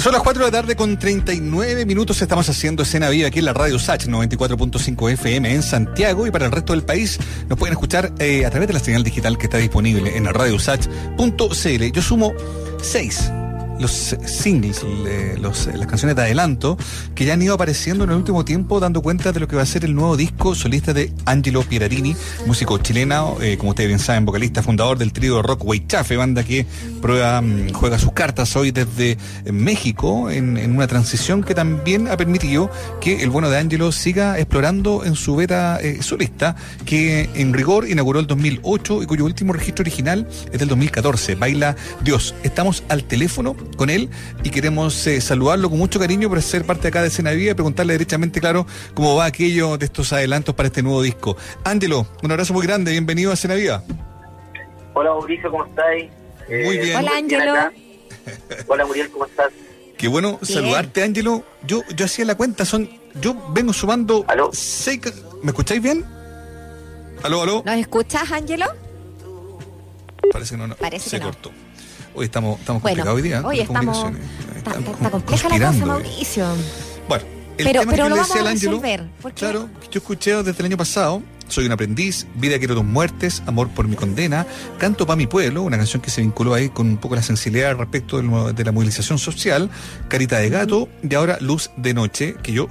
Son las 4 de la tarde con 39 minutos. Estamos haciendo escena viva aquí en la radio SACH 94.5 FM en Santiago y para el resto del país nos pueden escuchar eh, a través de la señal digital que está disponible en radiosach.cl. Yo sumo 6 los singles, los, las canciones de adelanto, que ya han ido apareciendo en el último tiempo, dando cuenta de lo que va a ser el nuevo disco solista de Angelo Pierarini, músico chileno, eh, como ustedes bien saben, vocalista, fundador del trío rock Weichafe, banda que prueba, mm, juega sus cartas hoy desde México, en, en, una transición que también ha permitido que el bueno de Angelo siga explorando en su beta eh, solista, que en rigor inauguró el 2008 y cuyo último registro original es del 2014, Baila Dios. Estamos al teléfono con él y queremos eh, saludarlo con mucho cariño por ser parte acá de Escena Viva y preguntarle derechamente, claro, cómo va aquello de estos adelantos para este nuevo disco. Ángelo, un abrazo muy grande, bienvenido a Escena Viva. Hola Mauricio, ¿cómo estáis? muy bien. Hola Ángelo. Hola Muriel, ¿cómo estás? Qué bueno saludarte, Ángelo. Yo, yo hacía la cuenta, son, yo vengo sumando ¿Aló? seis. ¿Me escucháis bien? ¿Aló, aló? ¿Nos escuchas, Ángelo? Parece que no, no. Parece se que no. cortó. Hoy estamos, estamos Bueno, complicados hoy día. hoy estamos-. Está, Estamos está compleja la cosa. Mauricio. Bueno, el Pero, tema pero que lo le vamos decía a al Ángelo, resolver. Claro, yo escuché desde el año pasado, soy un aprendiz, vida quiero tus muertes, amor por mi condena, canto pa' mi pueblo, una canción que se vinculó ahí con un poco la sensibilidad respecto de la movilización social, Carita de Gato y ahora Luz de Noche, que yo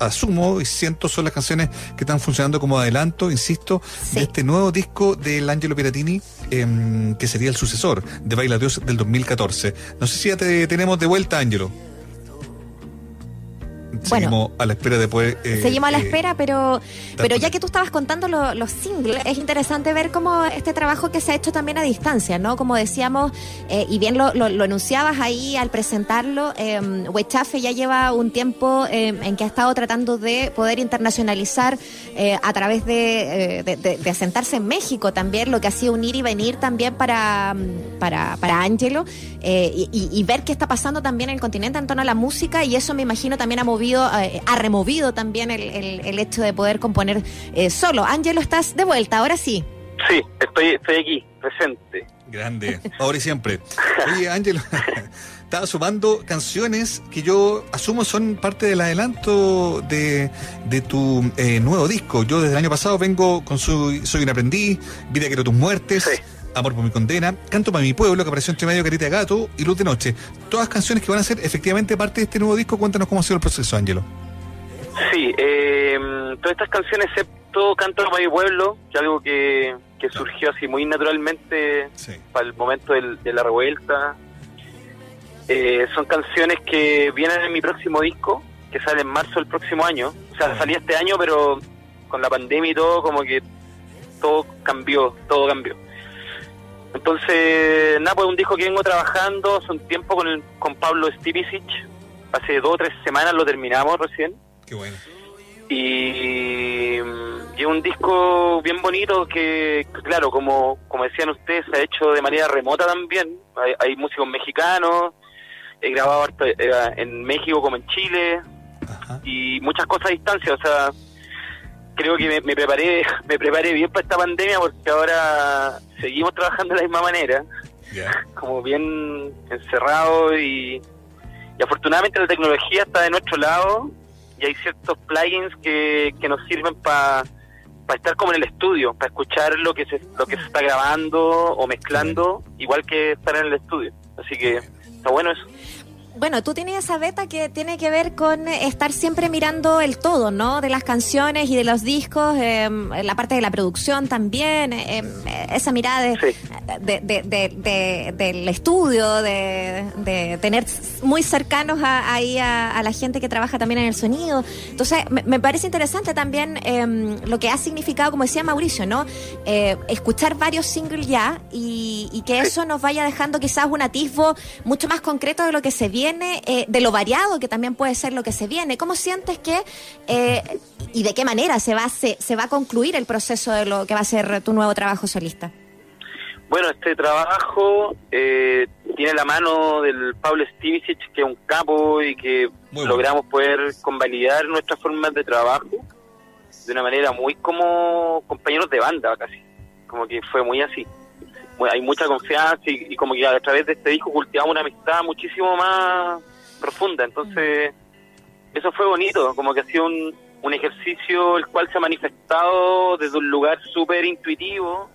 asumo y siento son las canciones que están funcionando como adelanto, insisto, Sí. de este nuevo disco del Angelo Piratini, em, que sería el sucesor de Baila Dios del 2014. No sé si ya te tenemos de vuelta, Angelo. Bueno. Seguimos a la espera de poder... eh, Seguimos a la eh, espera, pero, pero ya que tú estabas contando lo- los singles, es interesante ver cómo este trabajo que se ha hecho también a distancia, ¿no? Como decíamos, eh, y bien lo, lo, lo enunciabas ahí al presentarlo, eh, Huechafe ya lleva un tiempo eh, en que ha estado tratando de poder internacionalizar eh, a través de, eh, de, de- de asentarse en México también, lo que ha sido un ir y venir también para, para, para Angelo, eh, y, y- y ver qué está pasando también en el continente en torno a la música, y eso me imagino también ha movido, eh, ha removido también el, el- el hecho de poder componer eh, solo. Angelo, estás de vuelta, ahora sí. Sí, estoy, estoy aquí, presente. Grande, ahora y siempre. Oye, Ángelo, estaba sumando canciones que yo asumo son parte del adelanto de, de tu eh, nuevo disco. Yo desde el año pasado vengo con su, Soy un aprendiz, Vida quiero tus muertes, Sí. Amor por mi condena, Canto para mi pueblo, que apareció entre medio Carita de Gato y Luz de Noche. Todas canciones que van a ser efectivamente parte de este nuevo disco. Cuéntanos cómo ha sido el proceso, Ángelo. Sí, eh, todas estas canciones, excepto Canto para mi pueblo, que algo que, que surgió así muy naturalmente Sí. para el momento del- de la revuelta. Eh, son canciones que vienen en mi próximo disco, que sale en marzo del próximo año. O sea, salía este año, pero con la pandemia y todo, como que todo cambió, todo cambió. Entonces, nada, pues un disco que vengo trabajando hace un tiempo con, el, con Pablo Stipicic. Hace dos o tres semanas lo terminamos recién. Qué bueno. Y, mm, y es un disco bien bonito que, claro, como, como decían ustedes, se ha hecho de manera remota también. Hay, hay músicos mexicanos, he grabado eh, en México como en Chile Ajá. y muchas cosas a distancia. O sea, creo que me, me preparé me preparé bien para esta pandemia porque ahora seguimos trabajando de la misma manera, como bien encerrado y, y afortunadamente la tecnología está de nuestro lado y hay ciertos plugins que, que nos sirven para estar como en el estudio, para escuchar lo que se lo que se está grabando o mezclando, igual que estar en el estudio. Así que está bueno eso. Bueno, tú tienes esa beta que tiene que ver con eh, estar siempre mirando el todo, ¿no? De las canciones y de los discos, eh, la parte de la producción también, eh, eh, esa mirada de, Sí. de- de- de- de- del estudio, de, tener muy cercanos a, ahí a, a la gente que trabaja también en el sonido. Entonces, me, me parece interesante también eh, lo que ha significado, como decía Mauricio, ¿no? Escuchar varios singles ya y, y que eso nos vaya dejando quizás un atisbo mucho más concreto de lo que se viene, eh, de lo variado que también puede ser lo que se viene. ¿Cómo sientes que eh, y de qué manera se va, se, se va a concluir el proceso de lo que va a ser tu nuevo trabajo solista? Bueno, este trabajo eh, tiene la mano del Pablo Stivicic, que es un capo y que Muy bueno. logramos poder convalidar nuestras formas de trabajo de una manera muy como compañeros de banda casi, como que fue muy así. Hay mucha confianza y, y como que a través de este disco cultivamos una amistad muchísimo más profunda. Entonces, eso fue bonito, como que ha sido un, un ejercicio el cual se ha manifestado desde un lugar súper intuitivo.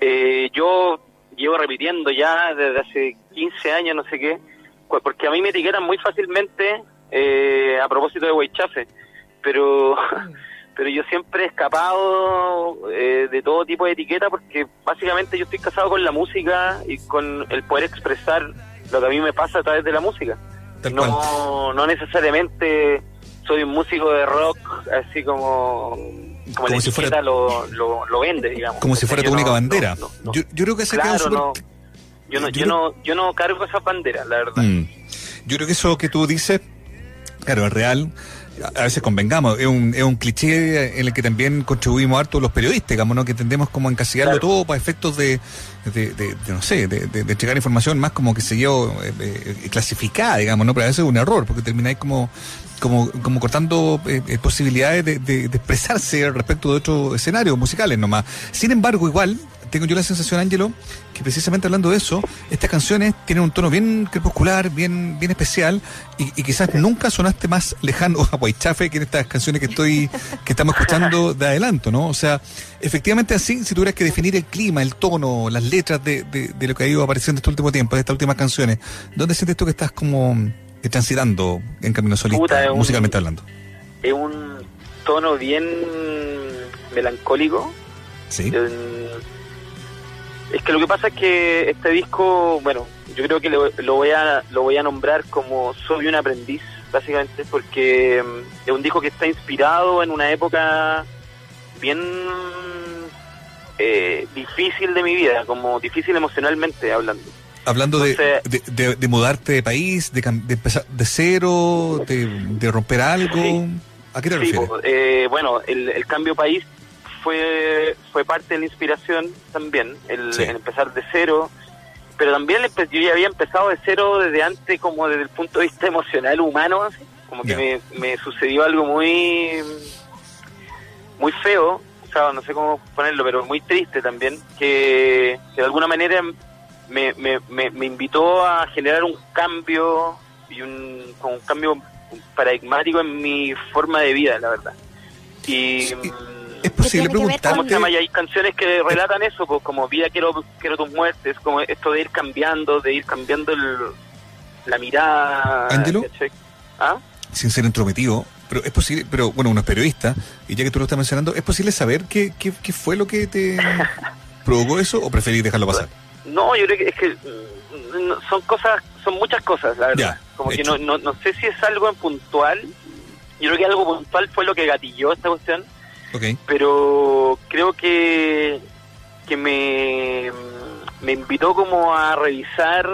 Eh, yo llevo repitiendo ya desde hace 15 años, no sé qué, porque a mí me etiquetan muy fácilmente eh, a propósito de Weichafe, pero pero yo siempre he escapado eh, de todo tipo de etiqueta porque básicamente yo estoy casado con la música y con el poder expresar lo que a mí me pasa a través de la música. no, no necesariamente soy un músico de rock así como como, la si fuera lo, lo, vende digamos. como si fuera tu única bandera. yo, yo, creo que ese claro, no, yo no yo, no yo no cargo esa bandera la verdad. Mm. yo creo que eso que tú dices claro es real a veces convengamos, es un, es un cliché en el que también contribuimos harto los periodistas, digamos, ¿no? que tendemos como a encasillarlo todo para efectos de, de, no sé, de, de, entregar información más como que se yo eh, eh, clasificada, digamos, ¿no? Pero a veces es un error, porque termináis como como, como cortando eh, posibilidades de, de, expresarse respecto de otros escenarios musicales nomás. Sin embargo, igual, tengo yo la sensación, Ángelo, que precisamente hablando de eso, estas canciones tienen un tono bien crepuscular, bien, bien especial, y, quizás nunca sonaste más lejano a Guaychafe que en estas canciones que estoy, que estamos escuchando de adelanto, ¿no? O sea, efectivamente así, si tuvieras que definir el clima, el tono, las letras de, de, lo que ha ido apareciendo este último tiempo, de estas últimas canciones, ¿dónde sientes tú que estás como eh, transitando en camino solista, musicalmente hablando? Es un tono bien melancólico. Sí. Es que lo que pasa es que este disco, bueno, yo creo que lo, voy a lo voy a nombrar como Soy un aprendiz, básicamente, porque mm, es un disco que está inspirado en una época bien eh, difícil de mi vida, como difícil emocionalmente hablando. Hablando de, de, mudarte de país, de, empezar de cero, de, romper algo. ¿A qué te refieres? Eh, bueno, el, el cambio país fue fue parte de la inspiración también, el, empezar de cero, pero también yo ya había empezado de cero desde antes, como desde el punto de vista emocional, humano, como que me, sucedió algo muy, muy feo, o sea, no sé cómo ponerlo, pero muy triste también, que, de alguna manera me, me, me, invitó a generar un cambio y un, un cambio paradigmático en mi forma de vida, la verdad. Y, es posible preguntarte. Y hay canciones que relatan eso, pues como Vida quiero quiero tus muertes, como esto de ir cambiando, de ir cambiando el, la mirada. ¿Ah? Sin ser intrometido, pero es posible, pero bueno, uno es periodista, y ya que tú lo estás mencionando, ¿es posible saber qué, qué, qué fue lo que te provocó eso o preferís dejarlo pasar? No, yo creo que es que mm, son cosas, son muchas cosas, la verdad. como que no, no, no sé si es algo en puntual, yo creo que algo puntual fue lo que gatilló esta cuestión pero creo que, que me, me invitó como a revisar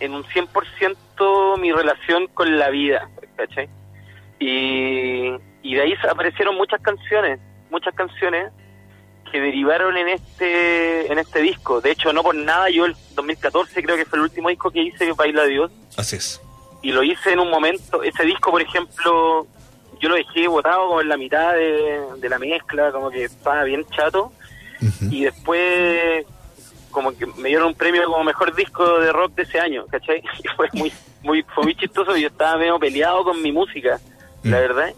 en un 100% mi relación con la vida, ¿cachai? Y, y de ahí aparecieron muchas canciones, muchas canciones que derivaron en este en este disco. De hecho, no por nada, yo el 2014 creo que fue el último disco que hice, Baila Dios. Así es. Y lo hice en un momento, ese disco, por ejemplo, yo lo dejé botado como en la mitad de, la mezcla, como que estaba bien chato. Y después como que me dieron un premio como mejor disco de rock de ese año, ¿cachai? Y fue muy, muy, fue muy chistoso y yo estaba medio peleado con mi música, la mm. verdad.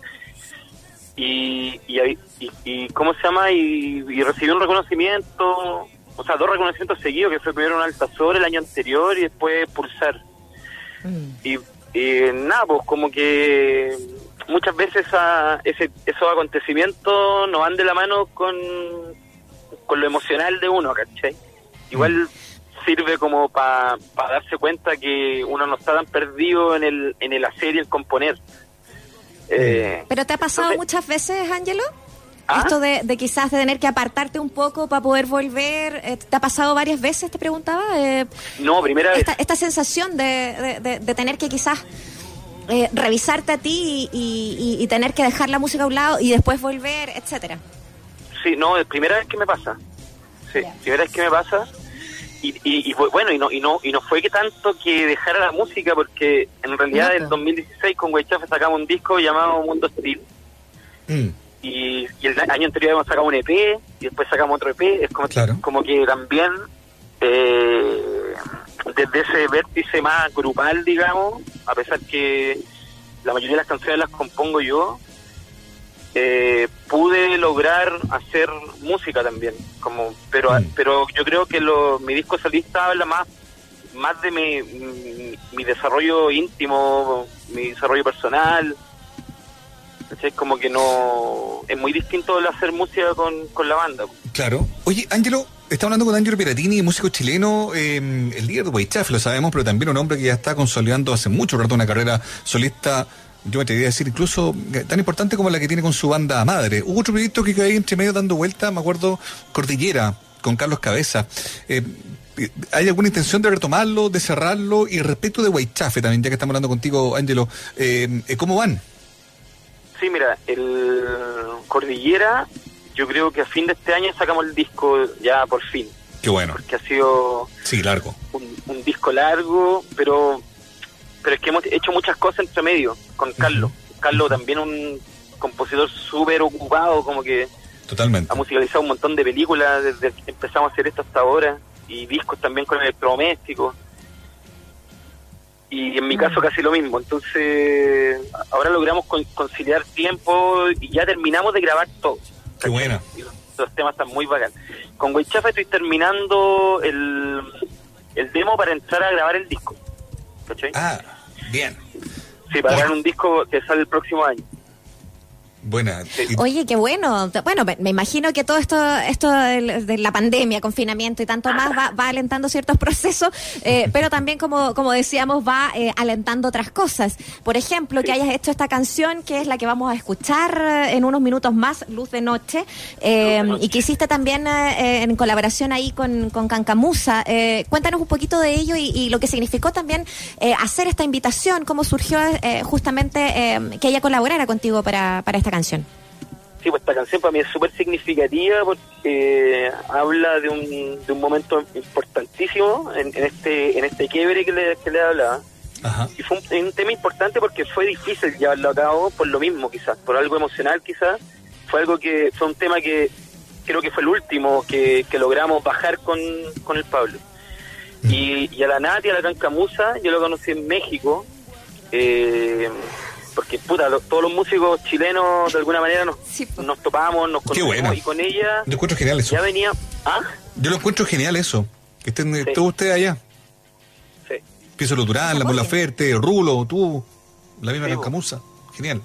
Y, y, y, ¿cómo se llama? Y, recibí un reconocimiento, o sea, dos reconocimientos seguidos, que fue primero un Altazor el año anterior y después Pulsar. Mm. Y, y nada, pues como que muchas veces a ese, esos acontecimientos no van de la mano con, con lo emocional de uno, ¿cachai? Igual mm. sirve como para darse cuenta que uno no está tan perdido en el, en el hacer y el componer. Eh, ¿Pero te ha pasado muchas veces, Ángelo? ¿Ah? Esto de, de, quizás de tener que apartarte un poco para poder volver, eh, ¿te ha pasado varias veces, te preguntaba? Eh, no, primera esta, vez. Esta sensación de, de, de tener que quizás eh, revisarte a ti y, tener que dejar la música a un lado y después volver, etcétera. Sí, no, es primera vez que me pasa. Sí, primera vez que me pasa. Y, y, bueno, y no, y no y no fue que tanto que dejara la música, porque en realidad en 2016 con Weichafe sacamos un disco llamado Mundo Estil. Mm. Y, el año anterior habíamos sacado un EP, y después sacamos otro EP. Es como, como que también eh, desde ese vértice más grupal, digamos, a pesar que la mayoría de las canciones las compongo yo, eh, pude lograr hacer música también, como pero Mm. pero yo creo que lo, mi disco solista habla más más de mi, mi, mi desarrollo íntimo, mi desarrollo personal. ¿cachai? Como que no es muy distinto el hacer música con, con la banda. Claro. Oye, Ángelo, está hablando con Ángelo Piratini, músico chileno, eh, el líder de Weichaf, lo sabemos, pero también un hombre que ya está consolidando hace mucho rato una carrera solista, yo me atrevería a decir, incluso eh, tan importante como la que tiene con su banda madre. Hubo otro proyecto que ahí entre medio dando vuelta, me acuerdo, Cordillera, con Carlos Cabeza. Eh, ¿Hay alguna intención de retomarlo, de cerrarlo? Y respecto de Weichafe también, ya que estamos hablando contigo, Ángelo, eh, eh, ¿cómo van? Sí, mira, el Cordillera, yo creo que a fin de este año sacamos el disco ya por fin, Qué bueno. porque ha sido Sí, largo. un, un disco largo, pero pero es que hemos hecho muchas cosas entre medio con Carlos. Carlos también un compositor súper ocupado, como que Totalmente. ha musicalizado un montón de películas desde que empezamos a hacer esto hasta ahora y discos también con electrodomésticos y en mi caso casi lo mismo entonces ahora logramos con- conciliar tiempo y ya terminamos de grabar todo Qué buena. los, los temas están muy bacán con Weichafa estoy terminando el, el demo para entrar a grabar el disco ¿cachai? Ah, bien. sí, para grabar un disco que sale el próximo año Buena. Y- Oye, qué bueno. Bueno, me, imagino que todo esto, esto de la pandemia, confinamiento y tanto más va, va alentando ciertos procesos, eh, pero también, como, como decíamos, va eh, alentando otras cosas. Por ejemplo, que hayas hecho esta canción, que es la que vamos a escuchar eh, en unos minutos más, Luz de Noche, eh, Luz de Noche. y que hiciste también eh, en colaboración ahí con, con Cancamusa. Eh, cuéntanos un poquito de ello y, y lo que significó también eh, hacer esta invitación, cómo surgió eh, justamente eh, que ella colaborara contigo para, para esta canción. Sí, pues esta canción para mí es súper significativa porque habla de un, de un momento importantísimo en, en este en este quiebre que le, que le hablaba. Ajá. Y fue un, un tema importante porque fue difícil llevarlo a cabo por lo mismo, quizás, por algo emocional, quizás. Fue algo que fue un tema que creo que fue el último que, que logramos bajar con, con el Pablo. Y, y a la Nati, a la Cancamusa, yo lo conocí en México. eh, porque, puta, lo- todos los músicos chilenos de alguna manera nos, Sí, pues. nos topamos, nos conocimos bueno. y con ella Yo encuentro genial eso. ya venía. ¿Ah? Yo lo encuentro genial eso. Que estén Sí. todos ustedes allá. Sí. Piso Durán, La Mola Ferte, Rulo, tú, la misma Sí, Cancamusa. Genial.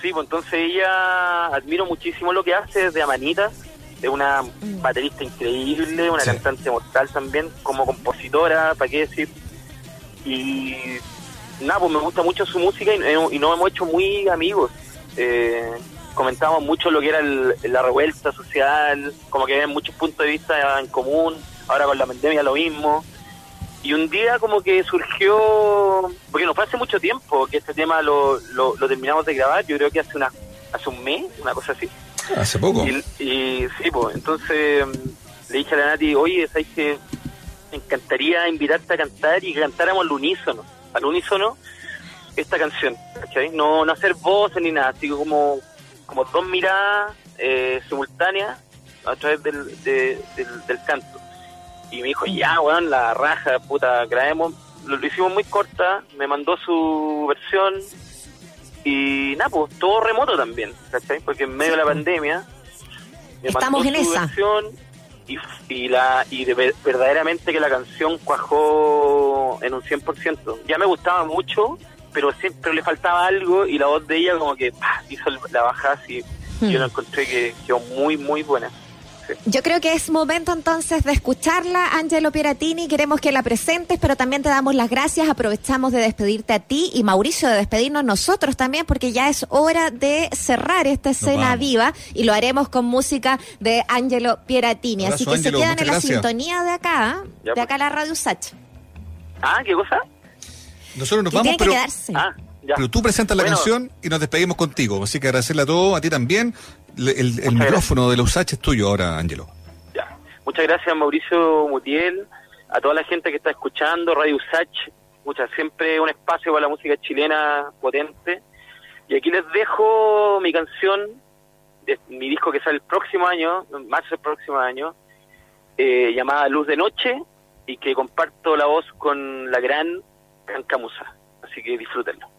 Sí, pues entonces ella admiro muchísimo lo que hace desde Amanita, es una baterista increíble, una Sí. cantante mortal también, como compositora, ¿para qué decir? Y nada, pues me gusta mucho su música y, y nos hemos hecho muy amigos. Eh, comentamos mucho lo que era el- la revuelta social, como que hay muchos puntos de vista en común, ahora con la pandemia lo mismo. Y un día como que surgió, porque no fue hace mucho tiempo que este tema lo, lo, lo terminamos de grabar, yo creo que hace una hace un mes, una cosa así. Hace poco. Y, y sí, pues entonces mm, le dije a la Nati, oye, ¿sabes que Me encantaría invitarte a cantar y que cantáramos al unísono, al unísono esta canción, ¿cachai? No, no hacer voces ni nada, así como, como dos miradas eh, simultáneas a través del, de- del, del canto. Y me dijo, ya, weón, la raja, puta, grabemos. Lo, lo hicimos muy corta, me mandó su versión y nada, pues todo remoto también, ¿cachai? Porque en medio de la pandemia me Estamos mandó en su esa. versión y, y la y de ver- verdaderamente que la canción cuajó en un 100%. Ya me gustaba mucho, pero siempre le faltaba algo y la voz de ella como que ¡pah! hizo la bajada así. Hmm. Yo la encontré que quedó muy, muy buena. Sí. Yo creo que es momento entonces de escucharla, Angelo Piratini. Queremos que la presentes, pero también te damos las gracias. Aprovechamos de despedirte a ti y Mauricio de despedirnos nosotros también, porque ya es hora de cerrar esta escena viva y lo haremos con música de Angelo Piratini. Así Abrazo, que Ángelo, se quedan en la gracias. sintonía de acá, Ya, de acá la Radio Sach. Ah, ¿qué cosa? Nosotros nos vamos, pero, quedarse. Ah, ya. pero tú presentas la Bueno, canción y nos despedimos contigo. Así que agradecerle a todos, a ti también. Le- El, micrófono de la USACH es tuyo ahora, Ángelo. Ya. Muchas gracias Mauricio Mutiel, a toda la gente que está escuchando, Radio Sach, muchas siempre un espacio para la música chilena potente. Y aquí les dejo mi canción, de mi disco que sale el próximo año, en marzo del próximo año, eh, llamada Luz de Noche, y que comparto la voz con la gran Cancamusa. Así que disfrútenlo.